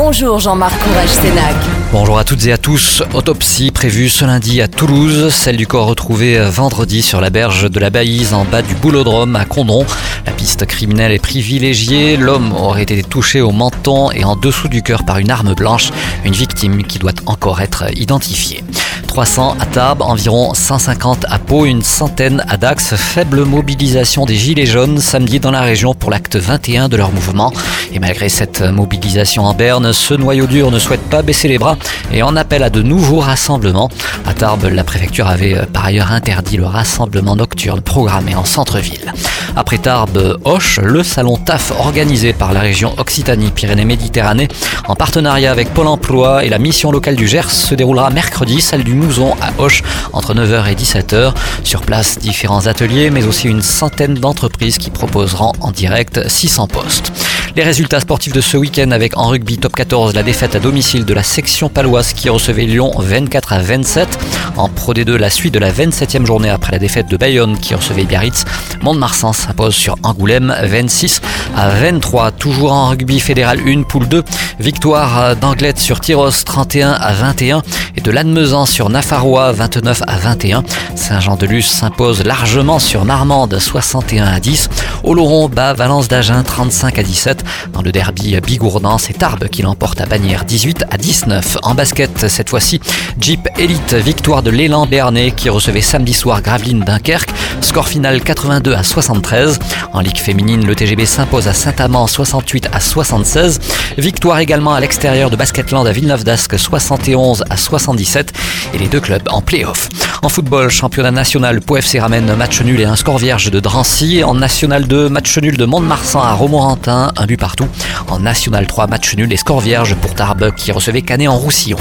Bonjour Jean-Marc Courage Sénac. Bonjour à toutes et à tous. Autopsie prévue ce lundi à Toulouse, celle du corps retrouvé vendredi sur la berge de la Baïse en bas du boulodrome à Condron. La piste criminelle est privilégiée. L'homme aurait été touché au menton et en dessous du cœur par une arme blanche, une victime qui doit encore être identifiée. 300 à Tarbes, environ 150 à Pau, une centaine à Dax. Faible mobilisation des Gilets jaunes samedi dans la région pour l'acte 21 de leur mouvement. Et malgré cette mobilisation en Berne, ce noyau dur ne souhaite pas baisser les bras et en appelle à de nouveaux rassemblements. À Tarbes, la préfecture avait euh, par ailleurs interdit le rassemblement nocturne programmé en centre-ville. Après Tarbes, Hoche, le salon TAF organisé par la région Occitanie-Pyrénées-Méditerranée en partenariat avec Pôle emploi et la mission locale du Gers se déroulera mercredi, celle du Mouzon à Hoche entre 9h et 17h. Sur place, différents ateliers mais aussi une centaine d'entreprises qui proposeront en direct 600 postes. Les résultats sportifs de ce week-end avec en rugby top 14 la défaite à domicile de la section paloise qui recevait Lyon 24 à 27. En Pro D2 la suite de la 27e journée après la défaite de Bayonne qui recevait Biarritz. Mont-de-Marsan s'impose sur Angoulême 26 à 23. Toujours en rugby fédéral 1 poule 2. Victoire d'Anglette sur Tyros 31 à 21 et de Lannemezan sur Nafarois 29 à 21. Saint-Jean-de-Luz s'impose largement sur Marmande 61 à 10. Oloron bat Valence d'Agen 35 à 17. Dans le derby Bigourdan, c'est Tarbes qui l'emporte à Bagnères 18 à 19. En basket, cette fois-ci, Jeep Elite, victoire de l'élan Béarnais qui recevait samedi soir Gravelines Dunkerque. Score final 82 à 73. En Ligue féminine, le TGB s'impose à Saint-Amand 68 à 76. Victoire également à l'extérieur de Basketland à Villeneuve d'Ascq 71 à 77. Et les deux clubs en play-off. En football, championnat national, Pau FC ramène match nul et un score vierge de Drancy. En National 2, match nul de Mont-de-Marsan à Romorantin, un but partout. En National 3, match nul et score vierge pour Tarbes qui recevait Canet en Roussillon.